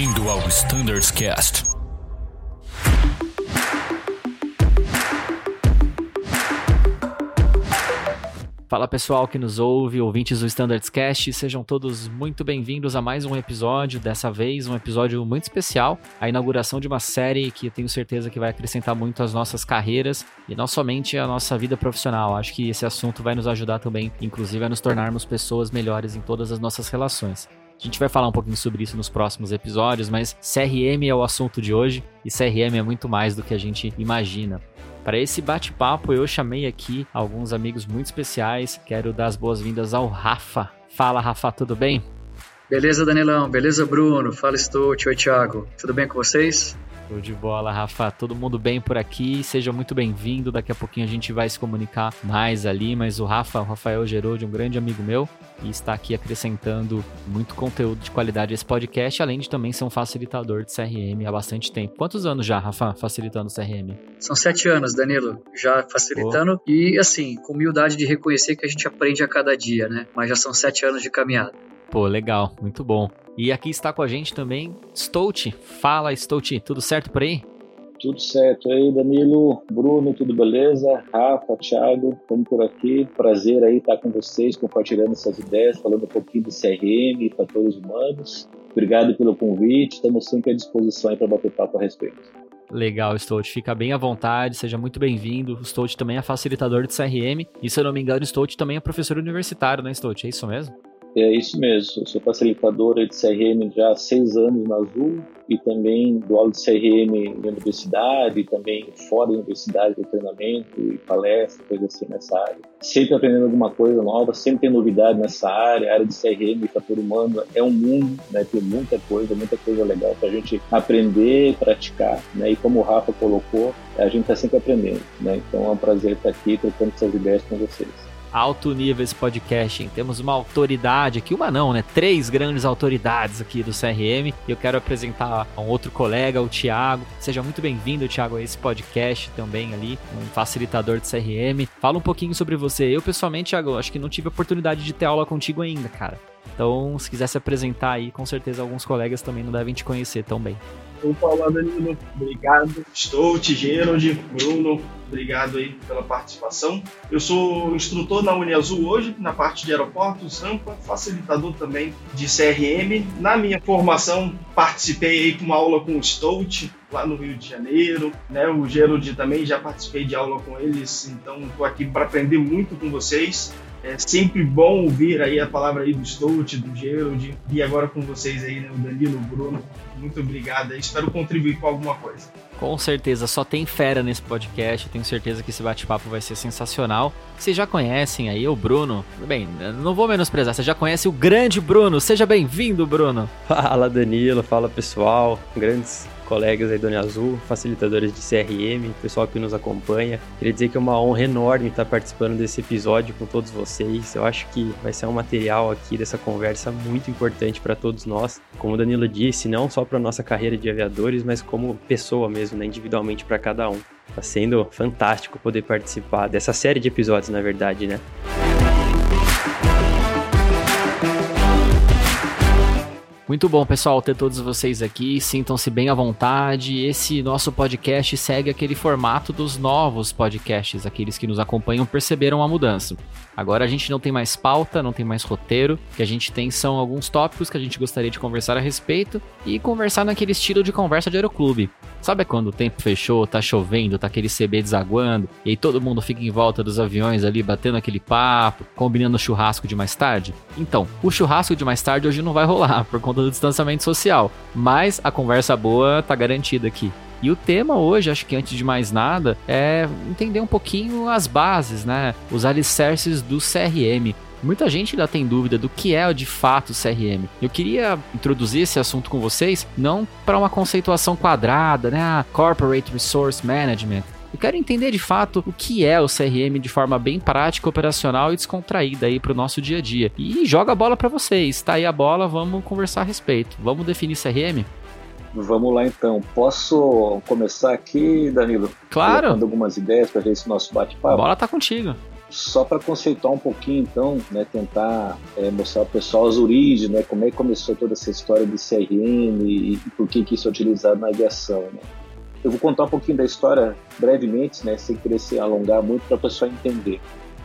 Bem-vindo ao Standards Cast. Fala pessoal que nos ouve, ouvintes do Standards Cast, sejam todos muito bem-vindos a mais um episódio, dessa vez um episódio muito especial, a inauguração de uma série que eu tenho certeza que vai acrescentar muito às nossas carreiras e não somente à nossa vida profissional. Acho que esse assunto vai nos ajudar também, inclusive, a nos tornarmos pessoas melhores em todas as nossas relações. A gente vai falar um pouquinho sobre isso nos próximos episódios, mas CRM é o assunto de hoje e CRM é muito mais do que a gente imagina. Para esse bate-papo, eu chamei aqui alguns amigos muito especiais. Quero dar as boas-vindas ao Rafa. Fala, Rafa, tudo bem? Beleza, Danilão. Beleza, Bruno. Fala, Stout. Oi, Thiago. Tudo bem com vocês? Show de bola, Rafa. Todo mundo bem por aqui. Seja muito bem-vindo. Daqui a pouquinho a gente vai se comunicar mais ali. Mas o Rafa, o Rafael Gerode, um grande amigo meu, e está aqui acrescentando muito conteúdo de qualidade a esse podcast, além de também ser um facilitador de CRM há bastante tempo. Quantos anos já, Rafa, facilitando CRM? São sete anos, Danilo, já facilitando. Oh. E assim, com humildade de reconhecer que a gente aprende a cada dia, né? Mas já são sete anos de caminhada. Pô, legal, muito bom. E aqui está com a gente também Stout. Fala, Stout, tudo certo por aí? Tudo certo. Aí, Danilo, Bruno, tudo beleza? Rafa, Thiago, estamos por aqui. Prazer aí estar com vocês, compartilhando essas ideias, falando um pouquinho de CRM e fatores humanos. Obrigado pelo convite, estamos sempre à disposição para bater papo a respeito. Legal, Stout. Fica bem à vontade, seja muito bem-vindo. O Stout também é facilitador de CRM e, se eu não me engano, o Stout também é professor universitário, né, Stout? É isso mesmo? É isso mesmo, eu sou facilitadora de CRM já há seis anos na Azul e também dou aula de CRM em universidade, também fora da universidade, de treinamento e palestra, coisa assim nessa área. Sempre aprendendo alguma coisa nova, sempre tem novidade nessa área, a área de CRM fator humano é um mundo, né, tem muita coisa, muita coisa legal para a gente aprender, praticar, né, e como o Rafa colocou, a gente está sempre aprendendo, né, então é um prazer estar aqui trocando essas ideias com vocês alto nível esse podcast, hein? Temos uma autoridade aqui, uma não, né? Três grandes autoridades aqui do CRM. E eu quero apresentar um outro colega, o Thiago. Seja muito bem-vindo, Thiago, a esse podcast também ali, um facilitador de CRM. Fala um pouquinho sobre você. Eu, pessoalmente, Thiago, acho que não tive oportunidade de ter aula contigo ainda, cara. Então, se quiser se apresentar aí, com certeza alguns colegas também não devem te conhecer tão bem. Opa, Danilo, obrigado. Estou, Gerald, Bruno, obrigado aí pela participação. Eu sou instrutor na Uniazul hoje, na parte de aeroportos, rampa, facilitador também de CRM. Na minha formação, participei aí com uma aula com o Stout, lá no Rio de Janeiro, né? O Gerald também já participei de aula com eles, então estou aqui para aprender muito com vocês. É sempre bom ouvir aí a palavra aí do Stout, do Gerald e agora com vocês aí, né, o Danilo, o Bruno. Muito obrigado. Espero contribuir com alguma coisa. Com certeza, só tem fera nesse podcast. tenho certeza que esse bate-papo vai ser sensacional. Vocês já conhecem aí o Bruno. Bem, não vou menosprezar, você já conhece o grande Bruno. Seja bem-vindo, Bruno. Fala, Danilo. Fala, pessoal. Grandes colegas aí do Azul, facilitadores de CRM, pessoal que nos acompanha. Queria dizer que é uma honra enorme estar participando desse episódio com todos vocês. Eu acho que vai ser um material aqui dessa conversa muito importante para todos nós. Como o Danilo disse, não só para nossa carreira de aviadores, mas como pessoa mesmo, né? individualmente para cada um. Tá sendo fantástico poder participar dessa série de episódios, na verdade, né? Muito bom, pessoal, ter todos vocês aqui. Sintam-se bem à vontade. Esse nosso podcast segue aquele formato dos novos podcasts. Aqueles que nos acompanham perceberam a mudança. Agora a gente não tem mais pauta, não tem mais roteiro. O que a gente tem são alguns tópicos que a gente gostaria de conversar a respeito e conversar naquele estilo de conversa de aeroclube. Sabe quando o tempo fechou, tá chovendo, tá aquele CB desaguando, e aí todo mundo fica em volta dos aviões ali batendo aquele papo, combinando o churrasco de mais tarde? Então, o churrasco de mais tarde hoje não vai rolar por conta do distanciamento social, mas a conversa boa tá garantida aqui. E o tema hoje, acho que antes de mais nada, é entender um pouquinho as bases, né? Os alicerces do CRM. Muita gente ainda tem dúvida do que é de fato o CRM. Eu queria introduzir esse assunto com vocês, não para uma conceituação quadrada, né? Ah, Corporate Resource Management. Eu quero entender de fato o que é o CRM de forma bem prática, operacional e descontraída aí para o nosso dia a dia. E joga a bola para vocês. Tá aí a bola, vamos conversar a respeito. Vamos definir CRM? Vamos lá então. Posso começar aqui, Danilo? Claro. Colocando algumas ideias para ver esse nosso bate-papo. A bola tá contigo. Só para conceituar um pouquinho, então, né, tentar é, mostrar para o pessoal as origens, né, como é que começou toda essa história de CRM e, e por que, que isso é utilizado na aviação. Né. Eu vou contar um pouquinho da história brevemente, né, sem querer se alongar muito, para a pessoa entender.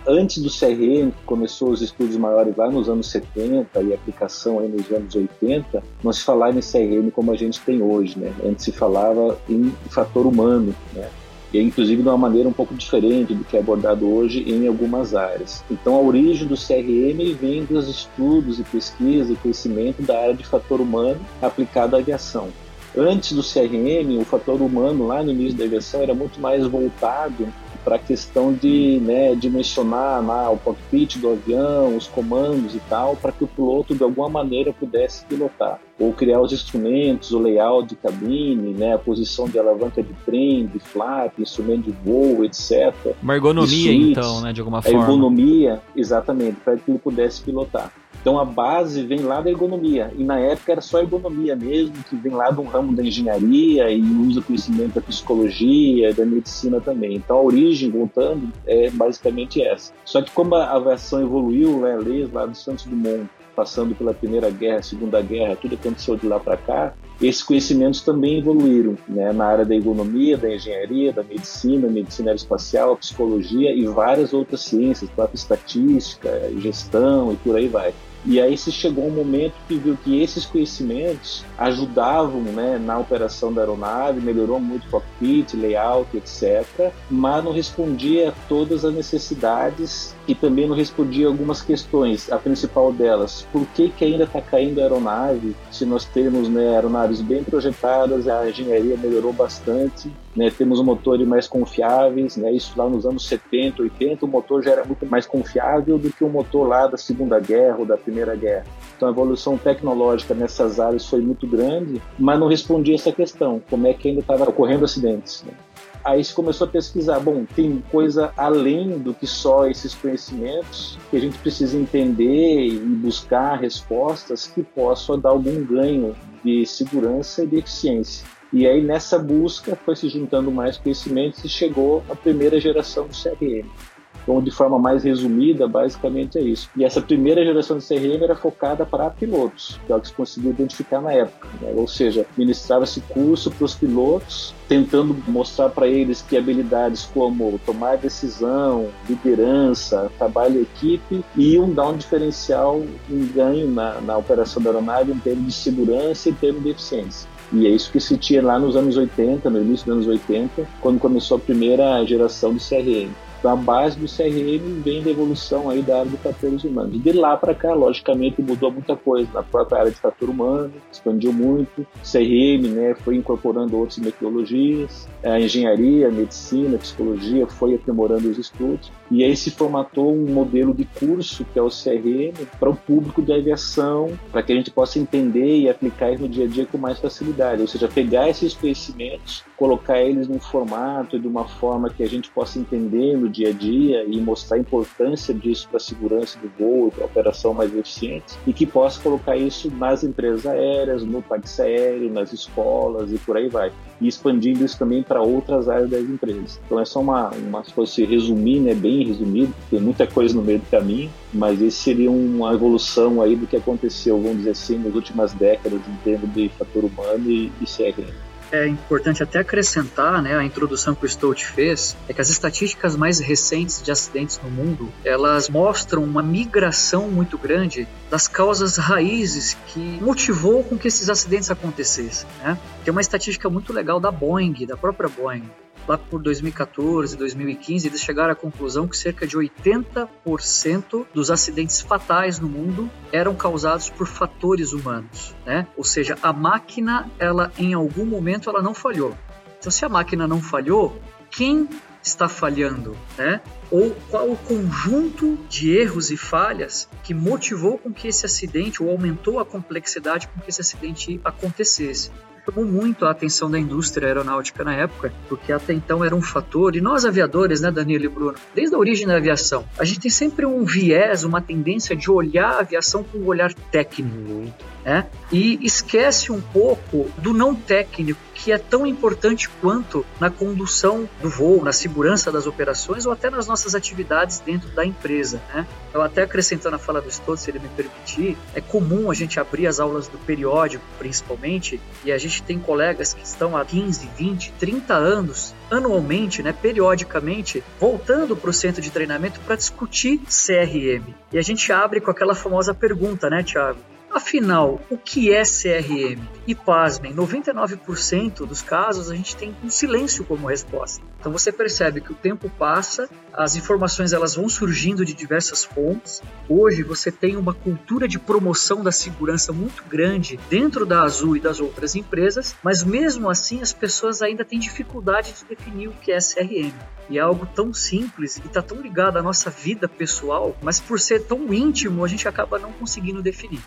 Antes do CRM, que começou os estudos maiores lá nos anos 70 e aplicação aí nos anos 80, não se falava em CRM como a gente tem hoje. Né? Antes se falava em fator humano. Né? E inclusive de uma maneira um pouco diferente do que é abordado hoje em algumas áreas. Então, a origem do CRM vem dos estudos e pesquisa e conhecimento da área de fator humano aplicado à aviação. Antes do CRM, o fator humano lá no início da aviação era muito mais voltado para a questão de né, dimensionar lá o cockpit do avião, os comandos e tal, para que o piloto de alguma maneira pudesse pilotar. Ou criar os instrumentos, o layout de cabine, né, a posição de alavanca de trem, de flap, instrumento de voo, etc. Uma ergonomia, então, né, de alguma forma. A ergonomia, exatamente, para que ele pudesse pilotar. Então a base vem lá da ergonomia. E na época era só ergonomia mesmo, que vem lá do ramo da engenharia e usa conhecimento da psicologia, da medicina também. Então a origem, voltando, é basicamente essa. Só que como a aviação evoluiu, né, leis lá do Santos Dumont, passando pela Primeira Guerra, Segunda Guerra, tudo aconteceu de lá para cá, esses conhecimentos também evoluíram né, na área da ergonomia, da engenharia, da medicina, medicina aeroespacial, psicologia e várias outras ciências, própria estatística, gestão e por aí vai. E aí se chegou um momento que viu que esses conhecimentos ajudavam né, na operação da aeronave, melhorou muito o cockpit, layout, etc., mas não respondia a todas as necessidades e também não respondia algumas questões. A principal delas, por que, que ainda está caindo a aeronave se nós temos né, aeronaves bem projetadas, a engenharia melhorou bastante, né, temos motores mais confiáveis, né, isso lá nos anos 70, 80, o motor já era muito mais confiável do que o motor lá da Segunda Guerra ou da Primeira Guerra. Então a evolução tecnológica nessas áreas foi muito grande, mas não respondia essa questão, como é que ainda estava ocorrendo acidentes. Né? Aí se começou a pesquisar, bom, tem coisa além do que só esses conhecimentos que a gente precisa entender e buscar respostas que possam dar algum ganho de segurança e de eficiência. E aí nessa busca foi se juntando mais conhecimentos e chegou a primeira geração do CRM. Então, de forma mais resumida, basicamente é isso. E essa primeira geração de CRM era focada para pilotos, que é o que se conseguiu identificar na época. Né? Ou seja, ministrava-se curso para os pilotos, tentando mostrar para eles que habilidades como tomar decisão, liderança, trabalho em equipe iam dar um diferencial, um ganho na, na operação da aeronave em termos de segurança e em termos de eficiência. E é isso que se tinha lá nos anos 80, no início dos anos 80, quando começou a primeira geração de CRM. Então a base do CRM vem da evolução aí da área de fatores humanos. De lá para cá, logicamente, mudou muita coisa na própria área de fator humano, expandiu muito. CRM, né, foi incorporando outras metodologias. A engenharia, a medicina, a psicologia foi aprimorando os estudos. E aí se formatou um modelo de curso, que é o CRM, para o público de aviação, para que a gente possa entender e aplicar isso no dia a dia com mais facilidade. Ou seja, pegar esses conhecimentos, colocar eles num formato de uma forma que a gente possa entender no dia a dia e mostrar a importância disso para a segurança do voo e para a operação mais eficiente e que possa colocar isso nas empresas aéreas, no táxi aéreo, nas escolas e por aí vai. E expandindo isso também para outras áreas das empresas. Então é só uma, uma se fosse resumir, né, bem resumido, tem muita coisa no meio do caminho, mas esse seria uma evolução aí do que aconteceu, vamos dizer assim, nas últimas décadas em termos de fator humano e, e CRM é importante até acrescentar, né, a introdução que o Stout fez, é que as estatísticas mais recentes de acidentes no mundo, elas mostram uma migração muito grande das causas raízes que motivou com que esses acidentes acontecessem, né? Tem uma estatística muito legal da Boeing, da própria Boeing, lá por 2014, 2015, eles chegaram à conclusão que cerca de 80% dos acidentes fatais no mundo eram causados por fatores humanos, né? Ou seja, a máquina, ela em algum momento ela não falhou. Então, se a máquina não falhou, quem está falhando, né? Ou qual o conjunto de erros e falhas que motivou com que esse acidente ou aumentou a complexidade com que esse acidente acontecesse chamou muito a atenção da indústria aeronáutica na época, porque até então era um fator, e nós aviadores, né, Danilo e Bruno, desde a origem da aviação, a gente tem sempre um viés, uma tendência de olhar a aviação com um olhar técnico. Né? E esquece um pouco do não técnico que é tão importante quanto na condução do voo, na segurança das operações ou até nas nossas atividades dentro da empresa. Né? Eu até acrescentando a fala do Stott, se ele me permitir, é comum a gente abrir as aulas do periódico, principalmente, e a gente tem colegas que estão há 15, 20, 30 anos, anualmente, né, periodicamente, voltando para o centro de treinamento para discutir CRM. E a gente abre com aquela famosa pergunta, né, Thiago? Afinal, o que é CRM? E pasmem, 99% dos casos a gente tem um silêncio como resposta. Então você percebe que o tempo passa, as informações elas vão surgindo de diversas fontes. Hoje você tem uma cultura de promoção da segurança muito grande dentro da Azul e das outras empresas, mas mesmo assim as pessoas ainda têm dificuldade de definir o que é CRM. E é algo tão simples e está tão ligado à nossa vida pessoal, mas por ser tão íntimo, a gente acaba não conseguindo definir.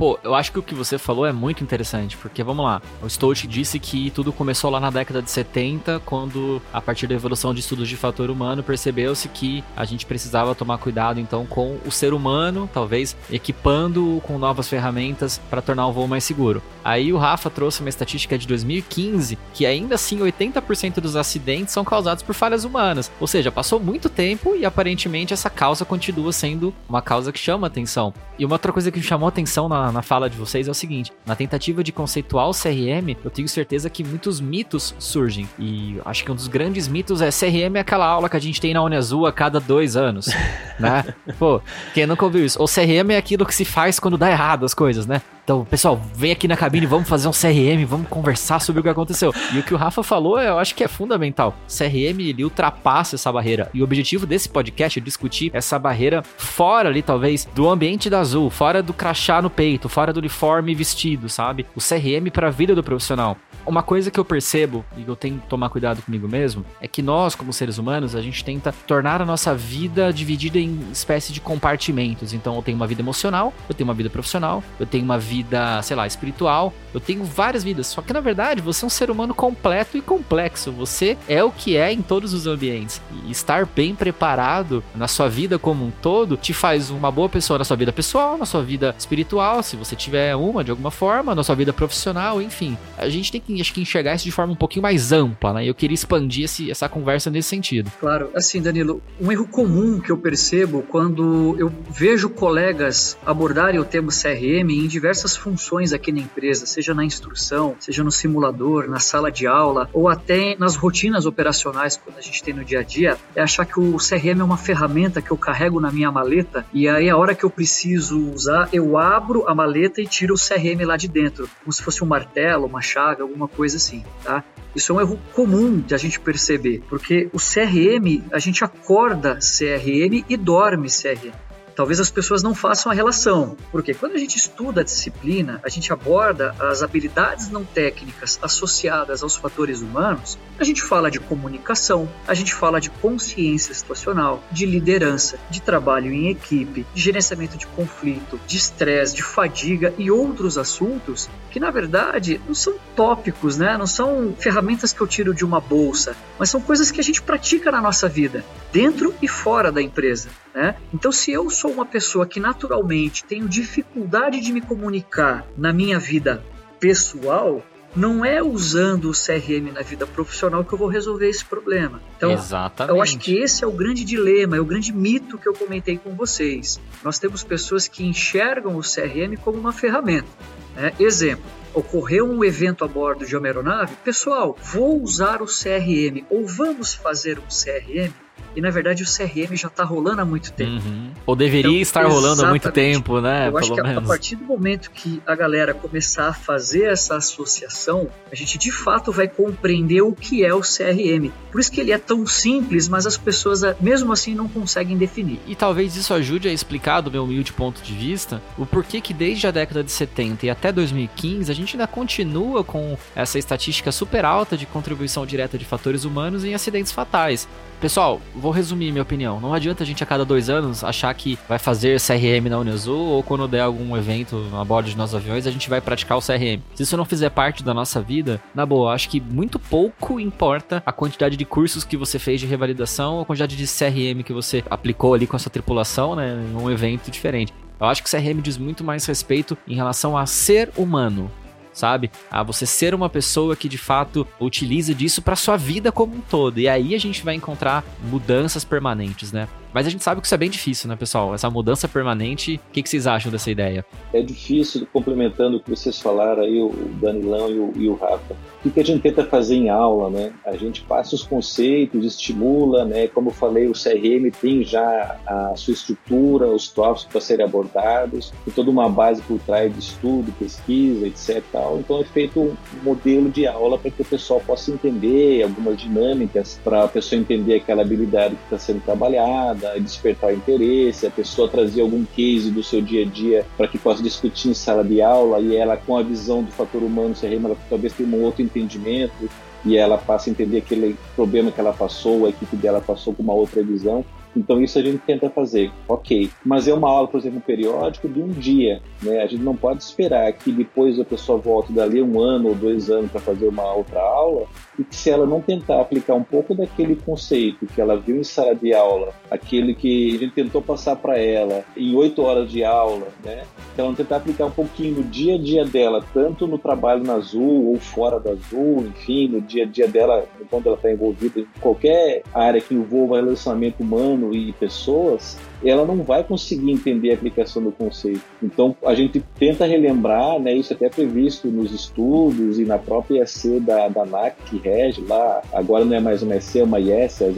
Pô, eu acho que o que você falou é muito interessante, porque vamos lá, o Stout disse que tudo começou lá na década de 70, quando, a partir da evolução de estudos de fator humano, percebeu-se que a gente precisava tomar cuidado então com o ser humano, talvez equipando-o com novas ferramentas para tornar o voo mais seguro. Aí o Rafa trouxe uma estatística de 2015 que ainda assim 80% dos acidentes são causados por falhas humanas. Ou seja, passou muito tempo e aparentemente essa causa continua sendo uma causa que chama atenção. E uma outra coisa que me chamou atenção na, na fala de vocês é o seguinte: na tentativa de conceituar o CRM, eu tenho certeza que muitos mitos surgem. E acho que um dos grandes mitos é CRM é aquela aula que a gente tem na Uniazul a cada dois anos, né? Pô, quem nunca ouviu isso? Ou CRM é aquilo que se faz quando dá errado as coisas, né? Então, pessoal, vem aqui na cabine, vamos fazer um CRM, vamos conversar sobre o que aconteceu. E o que o Rafa falou, eu acho que é fundamental. CRM, ele ultrapassa essa barreira. E o objetivo desse podcast é discutir essa barreira fora ali, talvez, do ambiente da Azul, fora do crachá no peito, fora do uniforme vestido, sabe? O CRM para a vida do profissional. Uma coisa que eu percebo, e eu tenho que tomar cuidado comigo mesmo, é que nós, como seres humanos, a gente tenta tornar a nossa vida dividida em espécie de compartimentos. Então, eu tenho uma vida emocional, eu tenho uma vida profissional, eu tenho uma vida, sei lá, espiritual, eu tenho várias vidas. Só que, na verdade, você é um ser humano completo e complexo. Você é o que é em todos os ambientes. E estar bem preparado na sua vida como um todo te faz uma boa pessoa na sua vida pessoal, na sua vida espiritual, se você tiver uma de alguma forma, na sua vida profissional, enfim. A gente tem que acho que enxergar isso de forma um pouquinho mais ampla, né? Eu queria expandir esse, essa conversa nesse sentido. Claro, assim, Danilo, um erro comum que eu percebo quando eu vejo colegas abordarem o termo CRM em diversas funções aqui na empresa, seja na instrução, seja no simulador, na sala de aula, ou até nas rotinas operacionais quando a gente tem no dia a dia, é achar que o CRM é uma ferramenta que eu carrego na minha maleta e aí a hora que eu preciso usar, eu abro a maleta e tiro o CRM lá de dentro, como se fosse um martelo, uma chaga, alguma coisa assim, tá? Isso é um erro comum de a gente perceber, porque o CRM, a gente acorda CRM e dorme CRM talvez as pessoas não façam a relação. Porque quando a gente estuda a disciplina, a gente aborda as habilidades não técnicas associadas aos fatores humanos, a gente fala de comunicação, a gente fala de consciência situacional, de liderança, de trabalho em equipe, de gerenciamento de conflito, de estresse, de fadiga e outros assuntos que na verdade não são tópicos, né? Não são ferramentas que eu tiro de uma bolsa, mas são coisas que a gente pratica na nossa vida, dentro e fora da empresa. Né? Então, se eu sou uma pessoa que naturalmente tenho dificuldade de me comunicar na minha vida pessoal, não é usando o CRM na vida profissional que eu vou resolver esse problema. Então, Exatamente. eu acho que esse é o grande dilema, é o grande mito que eu comentei com vocês. Nós temos pessoas que enxergam o CRM como uma ferramenta. Né? Exemplo, ocorreu um evento a bordo de uma aeronave, pessoal, vou usar o CRM ou vamos fazer um CRM e na verdade o CRM já está rolando há muito tempo. Uhum. Ou deveria então, estar rolando há muito tempo, né? Eu acho que menos. a partir do momento que a galera começar a fazer essa associação, a gente de fato vai compreender o que é o CRM. Por isso que ele é tão simples, mas as pessoas mesmo assim não conseguem definir. E talvez isso ajude a explicar, do meu humilde ponto de vista, o porquê que desde a década de 70 e até 2015 a gente ainda continua com essa estatística super alta de contribuição direta de fatores humanos em acidentes fatais. Pessoal, vou resumir minha opinião. Não adianta a gente a cada dois anos achar que vai fazer CRM na Uniazul ou quando der algum evento a bordo de nossos aviões, a gente vai praticar o CRM. Se isso não fizer parte da nossa vida, na boa, acho que muito pouco importa a quantidade de cursos que você fez de revalidação ou a quantidade de CRM que você aplicou ali com a sua tripulação, né, em um evento diferente. Eu acho que o CRM diz muito mais respeito em relação a ser humano, sabe? A você ser uma pessoa que de fato utiliza disso para sua vida como um todo. E aí a gente vai encontrar mudanças permanentes, né? Mas a gente sabe que isso é bem difícil, né, pessoal? Essa mudança permanente. O que, que vocês acham dessa ideia? É difícil, complementando o que vocês falaram aí, o Danilão e o, e o Rafa. O que a gente tenta fazer em aula, né? A gente passa os conceitos, estimula, né? Como eu falei, o CRM tem já a sua estrutura, os tópicos para serem abordados, tem toda uma base por trás de estudo, pesquisa, etc. Tal. Então é feito um modelo de aula para que o pessoal possa entender algumas dinâmicas, para a pessoa entender aquela habilidade que está sendo trabalhada, despertar o interesse, a pessoa trazer algum case do seu dia a dia para que possa discutir em sala de aula e ela com a visão do fator humano, CRM, ela talvez tenha um outro entendimento e ela passa a entender aquele problema que ela passou, a equipe dela passou com uma outra visão. Então isso a gente tenta fazer, ok. Mas é uma aula, por exemplo, periódico de um dia, né? A gente não pode esperar que depois a pessoa volte dali um ano ou dois anos para fazer uma outra aula e que se ela não tentar aplicar um pouco daquele conceito que ela viu em sala de aula, aquele que a gente tentou passar para ela em oito horas de aula, né? Se ela não tentar aplicar um pouquinho no dia a dia dela, tanto no trabalho na Azul ou fora da Azul, enfim, no dia a dia dela, enquanto ela está envolvida em qualquer área que envolva relacionamento humano e pessoas, ela não vai conseguir entender a aplicação do conceito. Então, a gente tenta relembrar, né, isso até é previsto nos estudos e na própria EC da, da NAC, que rege lá, agora não é mais uma EC, é uma IES, é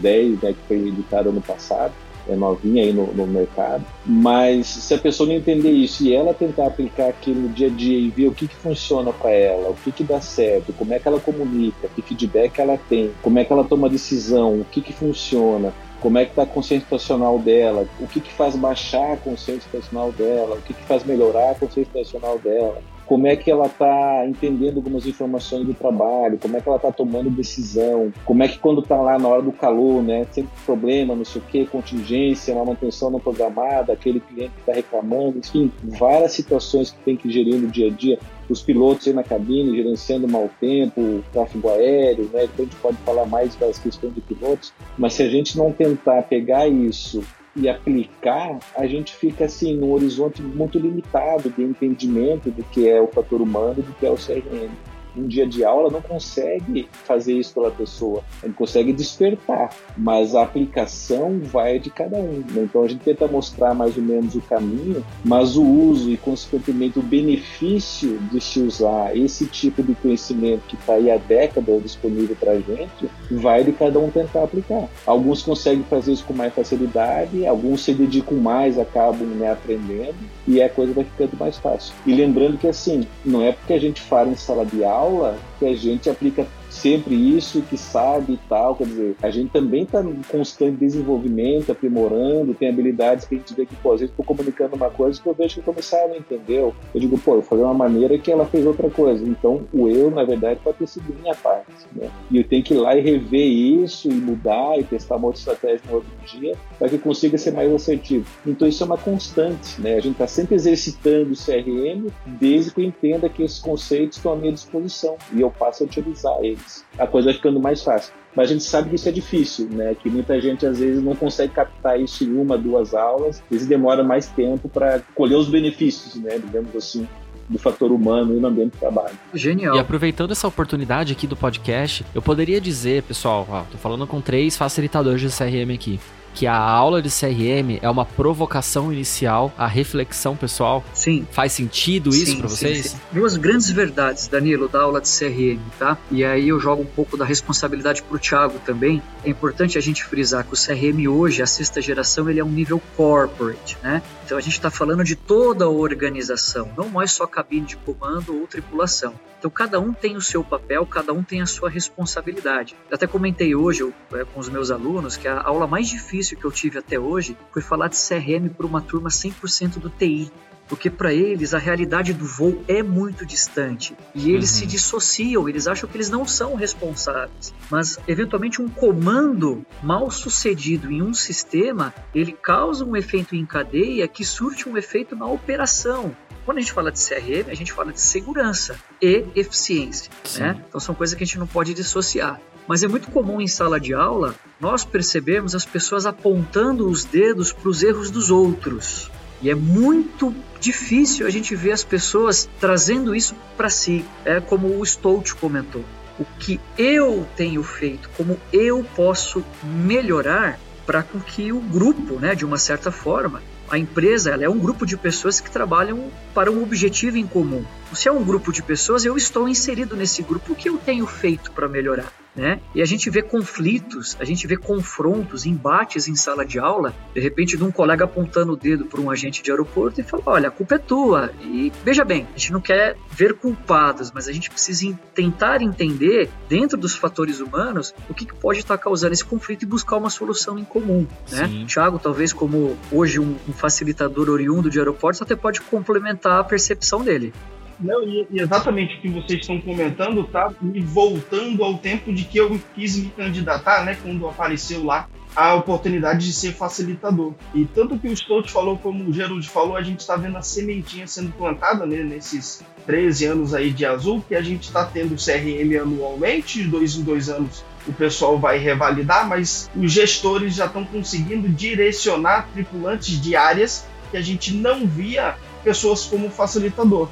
010, né, que foi editada ano passado, é novinha aí no, no, mercado, mas se a pessoa não entender isso e ela tentar aplicar aquilo no dia a dia e ver o que, que funciona para ela, o que, que dá certo, como é que ela comunica, que feedback ela tem, como é que ela toma decisão, o que, que funciona, como é que está a consciência situacional dela, o que, que faz baixar a consciência situacional dela, o que, que faz melhorar a consciência situacional dela, como é que ela está entendendo algumas informações do trabalho, como é que ela está tomando decisão, como é que quando está lá na hora do calor, né, sempre problema, não sei o que, contingência, uma manutenção não programada, aquele cliente que está reclamando, enfim, várias situações que tem que gerir no dia a dia. Os pilotos aí na cabine, gerenciando mau tempo, tráfego aéreo, né? Depois a gente pode falar mais das questões de pilotos, mas se a gente não tentar pegar isso e aplicar, a gente fica assim num horizonte muito limitado de entendimento do que é o fator humano e do que é o CRM um dia de aula não consegue fazer isso pela pessoa, ele consegue despertar, mas a aplicação vai de cada um. Né? Então a gente tenta mostrar mais ou menos o caminho, mas o uso e consequentemente o benefício de se usar esse tipo de conhecimento que está aí há décadas disponível para a gente, vai de cada um tentar aplicar. Alguns conseguem fazer isso com mais facilidade, alguns se dedicam mais, acabam né, aprendendo e a coisa vai ficando mais fácil. E lembrando que assim, não é porque a gente fala em sala de aula aula que a gente aplica sempre isso, que sabe e tal. Quer dizer, a gente também está em constante desenvolvimento, aprimorando, tem habilidades que a gente vê que, pô, às vezes estou comunicando uma coisa que eu vejo que o comissário não entendeu. Eu digo, pô, eu falei uma maneira que ela fez outra coisa. Então, o eu, na verdade, pode ter sido minha parte. Né? E eu tenho que ir lá e rever isso, e mudar, e testar uma outra estratégia no outro dia, para que consiga ser mais assertivo. Então, isso é uma constante. Né? A gente está sempre exercitando o CRM, desde que eu entenda que esses conceitos estão à minha disposição e eu passo a utilizar eles a coisa vai ficando mais fácil. Mas a gente sabe que isso é difícil, né? Que muita gente às vezes não consegue captar isso em uma, duas aulas, e demora mais tempo para colher os benefícios, né? Digamos assim, do fator humano no ambiente de trabalho. Genial. E aproveitando essa oportunidade aqui do podcast, eu poderia dizer, pessoal, ó, tô falando com três facilitadores de CRM aqui que a aula de CRM é uma provocação inicial à reflexão pessoal? Sim. Faz sentido isso para vocês? Sim, sim. Duas grandes verdades, Danilo, da aula de CRM, tá? E aí eu jogo um pouco da responsabilidade pro Thiago também. É importante a gente frisar que o CRM hoje, a sexta geração, ele é um nível corporate, né? Então a gente está falando de toda a organização, não mais só cabine de comando ou tripulação. Então cada um tem o seu papel, cada um tem a sua responsabilidade. Eu até comentei hoje eu, é, com os meus alunos que a aula mais difícil que eu tive até hoje foi falar de CRM para uma turma 100% do TI. porque para eles a realidade do voo é muito distante e eles uhum. se dissociam, eles acham que eles não são responsáveis. Mas eventualmente um comando mal sucedido em um sistema, ele causa um efeito em cadeia que surte um efeito na operação. Quando a gente fala de CRM, a gente fala de segurança e eficiência. Né? Então são coisas que a gente não pode dissociar. Mas é muito comum em sala de aula nós percebermos as pessoas apontando os dedos para os erros dos outros. E é muito difícil a gente ver as pessoas trazendo isso para si. É como o Stout comentou. O que eu tenho feito, como eu posso melhorar para que o grupo, né, de uma certa forma, a empresa ela é um grupo de pessoas que trabalham para um objetivo em comum. Se é um grupo de pessoas, eu estou inserido nesse grupo. O que eu tenho feito para melhorar? Né? E a gente vê conflitos, a gente vê confrontos, embates em sala de aula, de repente de um colega apontando o dedo para um agente de aeroporto e fala: olha, a culpa é tua. E veja bem, a gente não quer ver culpados, mas a gente precisa tentar entender, dentro dos fatores humanos, o que, que pode estar causando esse conflito e buscar uma solução em comum. Né? Tiago, talvez como hoje um, um facilitador oriundo de aeroportos, até pode complementar a percepção dele. Não, e, e, exatamente o que vocês estão comentando, tá me voltando ao tempo de que eu quis me candidatar, né? Quando apareceu lá a oportunidade de ser facilitador. E tanto que o Stout falou como o Gerald falou, a gente está vendo a sementinha sendo plantada né, nesses 13 anos aí de azul, que a gente está tendo CRM anualmente, de dois em dois anos o pessoal vai revalidar, mas os gestores já estão conseguindo direcionar tripulantes de áreas que a gente não via pessoas como facilitador.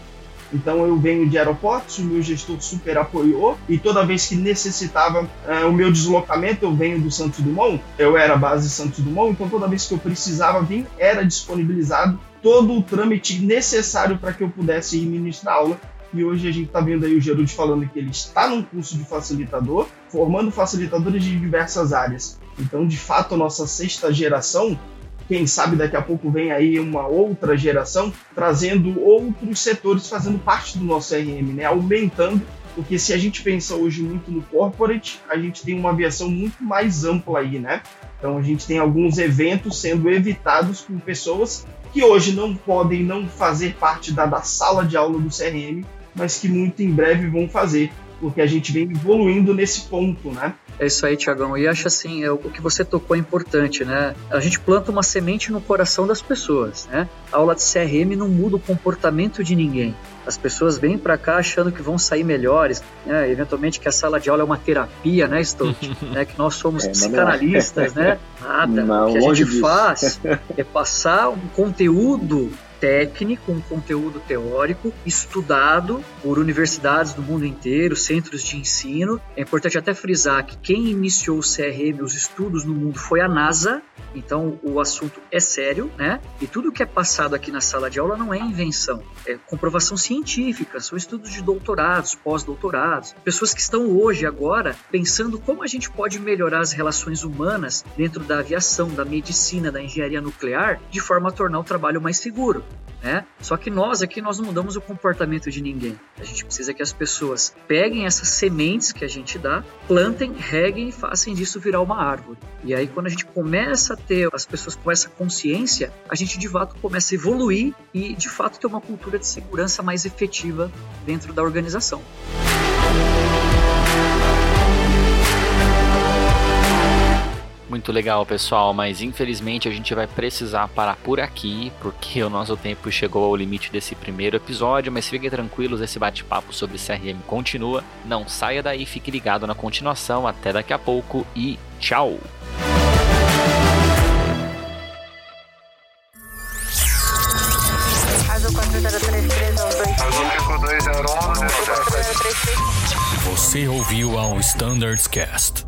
Então eu venho de aeroportos, o meu gestor super apoiou e toda vez que necessitava uh, o meu deslocamento, eu venho do Santos Dumont, eu era base Santos Dumont, então toda vez que eu precisava vir, era disponibilizado todo o trâmite necessário para que eu pudesse ir ministrar aula. E hoje a gente está vendo aí o Gerud falando que ele está num curso de facilitador, formando facilitadores de diversas áreas. Então, de fato, a nossa sexta geração quem sabe daqui a pouco vem aí uma outra geração trazendo outros setores fazendo parte do nosso CRM, né? Aumentando, porque se a gente pensa hoje muito no corporate, a gente tem uma aviação muito mais ampla aí, né? Então a gente tem alguns eventos sendo evitados por pessoas que hoje não podem não fazer parte da, da sala de aula do CRM, mas que muito em breve vão fazer, porque a gente vem evoluindo nesse ponto, né? É isso aí, Tiagão. E acho assim, é, o que você tocou é importante, né? A gente planta uma semente no coração das pessoas, né? A aula de CRM não muda o comportamento de ninguém. As pessoas vêm para cá achando que vão sair melhores, né? eventualmente que a sala de aula é uma terapia, né, Stout? né? Que nós somos é, psicanalistas, né? Nada. Não, o que a gente disso. faz é passar um conteúdo técnico, um conteúdo teórico estudado por universidades do mundo inteiro, centros de ensino. É importante até frisar que quem iniciou o CRM, os estudos no mundo, foi a NASA, então o assunto é sério, né? E tudo que é passado aqui na sala de aula não é invenção, é comprovação científica, são estudos de doutorados, pós-doutorados, pessoas que estão hoje, agora, pensando como a gente pode melhorar as relações humanas dentro da aviação, da medicina, da engenharia nuclear, de forma a tornar o trabalho mais seguro. Né? Só que nós aqui nós não mudamos o comportamento de ninguém. A gente precisa que as pessoas peguem essas sementes que a gente dá, plantem, reguem e façam disso virar uma árvore. E aí quando a gente começa a ter as pessoas com essa consciência, a gente de fato começa a evoluir e de fato ter uma cultura de segurança mais efetiva dentro da organização. Muito legal, pessoal, mas infelizmente a gente vai precisar parar por aqui, porque o nosso tempo chegou ao limite desse primeiro episódio, mas fiquem tranquilos, esse bate-papo sobre CRM continua. Não saia daí, fique ligado na continuação. Até daqui a pouco e tchau! Você ouviu ao Standards Cast.